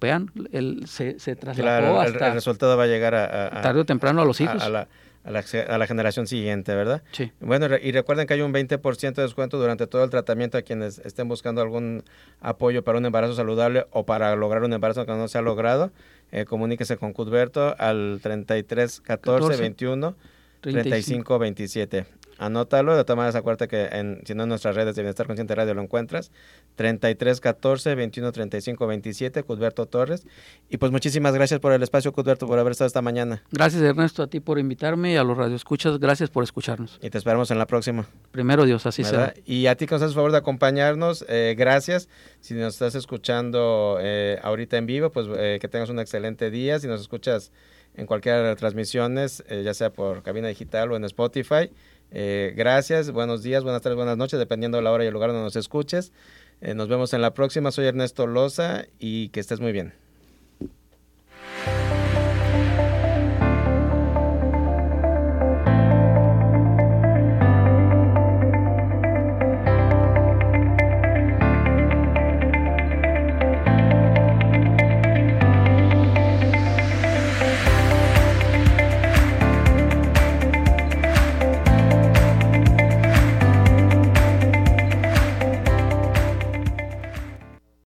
vean, él se, se trasladó Claro, hasta el resultado va a llegar a, tarde o temprano a los a- hijos. a la, a la- a la generación siguiente, ¿verdad? Sí. Bueno, y recuerden que hay un 20% de descuento durante todo el tratamiento a quienes estén buscando algún apoyo para un embarazo saludable o para lograr un embarazo que no se ha logrado. Eh, comuníquese con Cudberto al 33 14 14, 21 35. 35 27. Anótalo, de todas maneras acuérdate que en, si no en nuestras redes de Bienestar Consciente Radio lo encuentras. 33 14 21 35 27, Cudberto Torres. Y pues muchísimas gracias por el espacio, Cudberto, por haber estado esta mañana. Gracias Ernesto a ti por invitarme y a los radioescuchas, gracias por escucharnos. Y te esperamos en la próxima. Primero Dios, así ¿verdad? será. Y a ti que nos haces favor de acompañarnos, eh, gracias. Si nos estás escuchando eh, ahorita en vivo, pues eh, que tengas un excelente día. Si nos escuchas en cualquiera de las transmisiones, eh, ya sea por cabina digital o en Spotify, eh, gracias, buenos días, buenas tardes, buenas noches, dependiendo de la hora y el lugar donde nos escuches. Eh, nos vemos en la próxima. Soy Ernesto Loza y que estés muy bien.